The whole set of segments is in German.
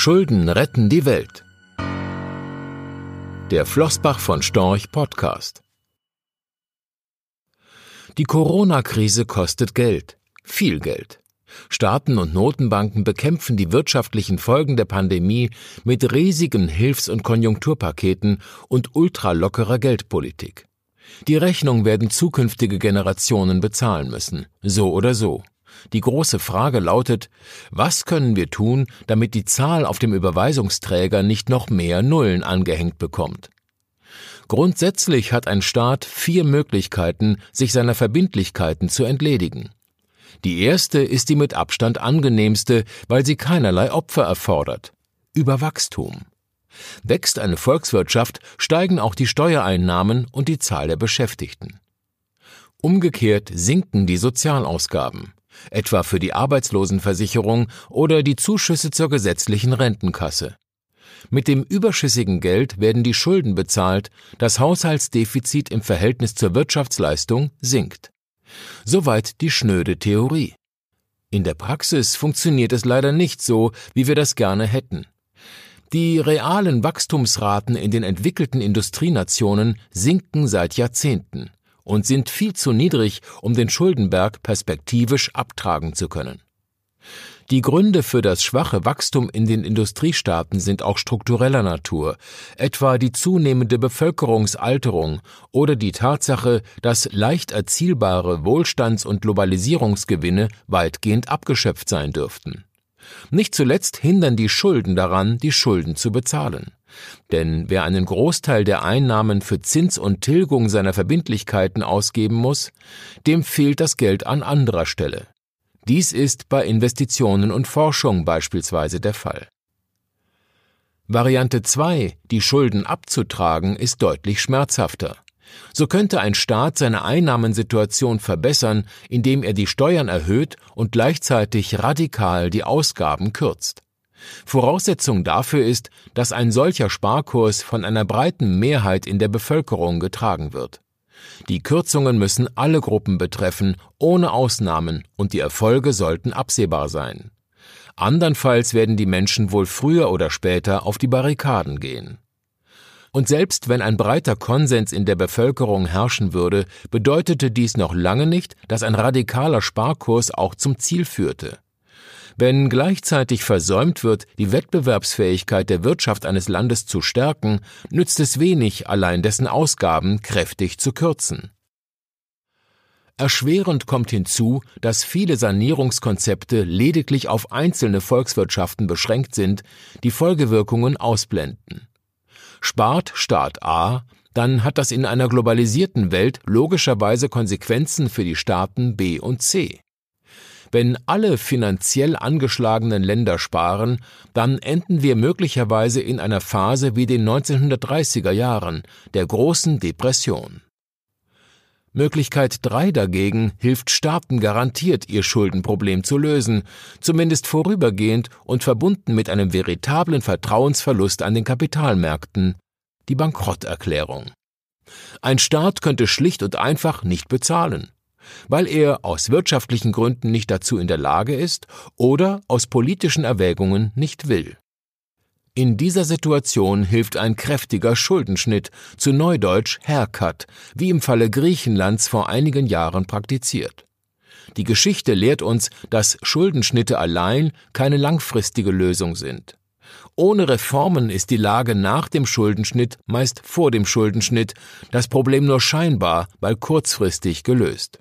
Schulden retten die Welt. Der Flossbach von Storch Podcast. Die Corona-Krise kostet Geld, viel Geld. Staaten und Notenbanken bekämpfen die wirtschaftlichen Folgen der Pandemie mit riesigen Hilfs- und Konjunkturpaketen und ultralockerer Geldpolitik. Die Rechnung werden zukünftige Generationen bezahlen müssen, so oder so. Die große Frage lautet, was können wir tun, damit die Zahl auf dem Überweisungsträger nicht noch mehr Nullen angehängt bekommt? Grundsätzlich hat ein Staat vier Möglichkeiten, sich seiner Verbindlichkeiten zu entledigen. Die erste ist die mit Abstand angenehmste, weil sie keinerlei Opfer erfordert. Über Wachstum. Wächst eine Volkswirtschaft, steigen auch die Steuereinnahmen und die Zahl der Beschäftigten. Umgekehrt sinken die Sozialausgaben etwa für die Arbeitslosenversicherung oder die Zuschüsse zur gesetzlichen Rentenkasse. Mit dem überschüssigen Geld werden die Schulden bezahlt, das Haushaltsdefizit im Verhältnis zur Wirtschaftsleistung sinkt. Soweit die schnöde Theorie. In der Praxis funktioniert es leider nicht so, wie wir das gerne hätten. Die realen Wachstumsraten in den entwickelten Industrienationen sinken seit Jahrzehnten und sind viel zu niedrig, um den Schuldenberg perspektivisch abtragen zu können. Die Gründe für das schwache Wachstum in den Industriestaaten sind auch struktureller Natur, etwa die zunehmende Bevölkerungsalterung oder die Tatsache, dass leicht erzielbare Wohlstands- und Globalisierungsgewinne weitgehend abgeschöpft sein dürften. Nicht zuletzt hindern die Schulden daran, die Schulden zu bezahlen. Denn wer einen Großteil der Einnahmen für Zins und Tilgung seiner Verbindlichkeiten ausgeben muss, dem fehlt das Geld an anderer Stelle. Dies ist bei Investitionen und Forschung beispielsweise der Fall. Variante 2, die Schulden abzutragen, ist deutlich schmerzhafter. So könnte ein Staat seine Einnahmensituation verbessern, indem er die Steuern erhöht und gleichzeitig radikal die Ausgaben kürzt. Voraussetzung dafür ist, dass ein solcher Sparkurs von einer breiten Mehrheit in der Bevölkerung getragen wird. Die Kürzungen müssen alle Gruppen betreffen, ohne Ausnahmen, und die Erfolge sollten absehbar sein. Andernfalls werden die Menschen wohl früher oder später auf die Barrikaden gehen. Und selbst wenn ein breiter Konsens in der Bevölkerung herrschen würde, bedeutete dies noch lange nicht, dass ein radikaler Sparkurs auch zum Ziel führte. Wenn gleichzeitig versäumt wird, die Wettbewerbsfähigkeit der Wirtschaft eines Landes zu stärken, nützt es wenig, allein dessen Ausgaben kräftig zu kürzen. Erschwerend kommt hinzu, dass viele Sanierungskonzepte lediglich auf einzelne Volkswirtschaften beschränkt sind, die Folgewirkungen ausblenden. Spart Staat A, dann hat das in einer globalisierten Welt logischerweise Konsequenzen für die Staaten B und C. Wenn alle finanziell angeschlagenen Länder sparen, dann enden wir möglicherweise in einer Phase wie den 1930er Jahren, der großen Depression. Möglichkeit 3 dagegen hilft Staaten garantiert, ihr Schuldenproblem zu lösen, zumindest vorübergehend und verbunden mit einem veritablen Vertrauensverlust an den Kapitalmärkten, die Bankrotterklärung. Ein Staat könnte schlicht und einfach nicht bezahlen weil er aus wirtschaftlichen Gründen nicht dazu in der Lage ist oder aus politischen Erwägungen nicht will. In dieser Situation hilft ein kräftiger Schuldenschnitt, zu Neudeutsch Haircut, wie im Falle Griechenlands vor einigen Jahren praktiziert. Die Geschichte lehrt uns, dass Schuldenschnitte allein keine langfristige Lösung sind. Ohne Reformen ist die Lage nach dem Schuldenschnitt, meist vor dem Schuldenschnitt, das Problem nur scheinbar, weil kurzfristig gelöst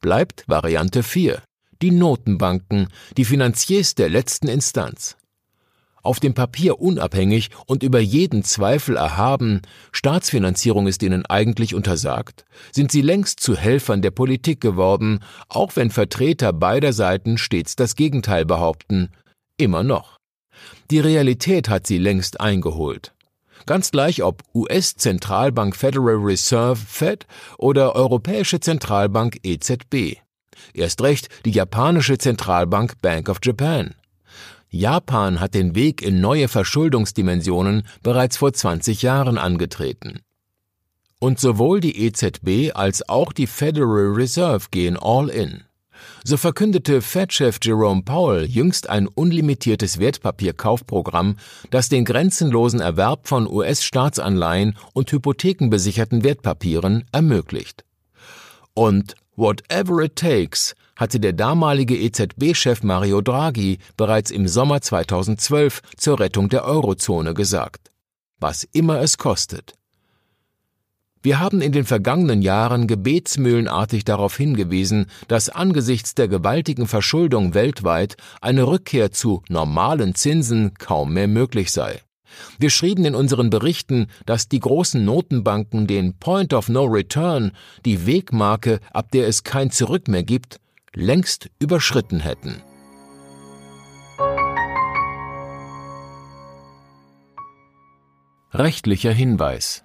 bleibt Variante 4, die Notenbanken, die Finanziers der letzten Instanz. Auf dem Papier unabhängig und über jeden Zweifel erhaben, Staatsfinanzierung ist ihnen eigentlich untersagt, sind sie längst zu Helfern der Politik geworden, auch wenn Vertreter beider Seiten stets das Gegenteil behaupten, immer noch. Die Realität hat sie längst eingeholt. Ganz gleich ob US-Zentralbank Federal Reserve Fed oder Europäische Zentralbank EZB. Erst recht die japanische Zentralbank Bank of Japan. Japan hat den Weg in neue Verschuldungsdimensionen bereits vor 20 Jahren angetreten. Und sowohl die EZB als auch die Federal Reserve gehen all in. So verkündete Fed-Chef Jerome Powell jüngst ein unlimitiertes Wertpapierkaufprogramm, das den grenzenlosen Erwerb von US-Staatsanleihen und hypothekenbesicherten Wertpapieren ermöglicht. Und whatever it takes hatte der damalige EZB-Chef Mario Draghi bereits im Sommer 2012 zur Rettung der Eurozone gesagt. Was immer es kostet. Wir haben in den vergangenen Jahren gebetsmühlenartig darauf hingewiesen, dass angesichts der gewaltigen Verschuldung weltweit eine Rückkehr zu normalen Zinsen kaum mehr möglich sei. Wir schrieben in unseren Berichten, dass die großen Notenbanken den Point of No Return, die Wegmarke, ab der es kein Zurück mehr gibt, längst überschritten hätten. Rechtlicher Hinweis